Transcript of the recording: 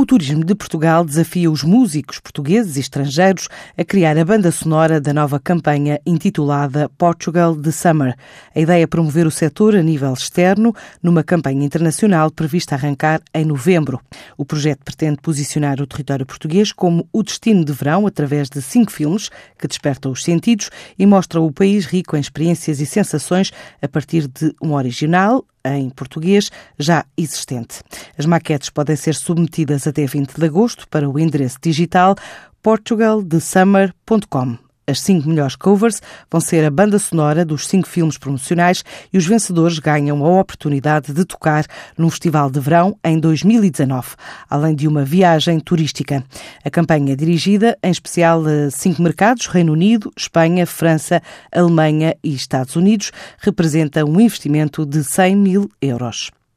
O turismo de Portugal desafia os músicos portugueses e estrangeiros a criar a banda sonora da nova campanha intitulada Portugal the Summer. A ideia é promover o setor a nível externo numa campanha internacional prevista arrancar em novembro. O projeto pretende posicionar o território português como o destino de verão através de cinco filmes que despertam os sentidos e mostram o país rico em experiências e sensações a partir de um original, em português já existente. As maquetes podem ser submetidas até 20 de agosto para o endereço digital portugalthesummer.com. As cinco melhores covers vão ser a banda sonora dos cinco filmes promocionais e os vencedores ganham a oportunidade de tocar num festival de verão em 2019, além de uma viagem turística. A campanha é dirigida em especial a cinco mercados: Reino Unido, Espanha, França, Alemanha e Estados Unidos. Representa um investimento de 100 mil euros.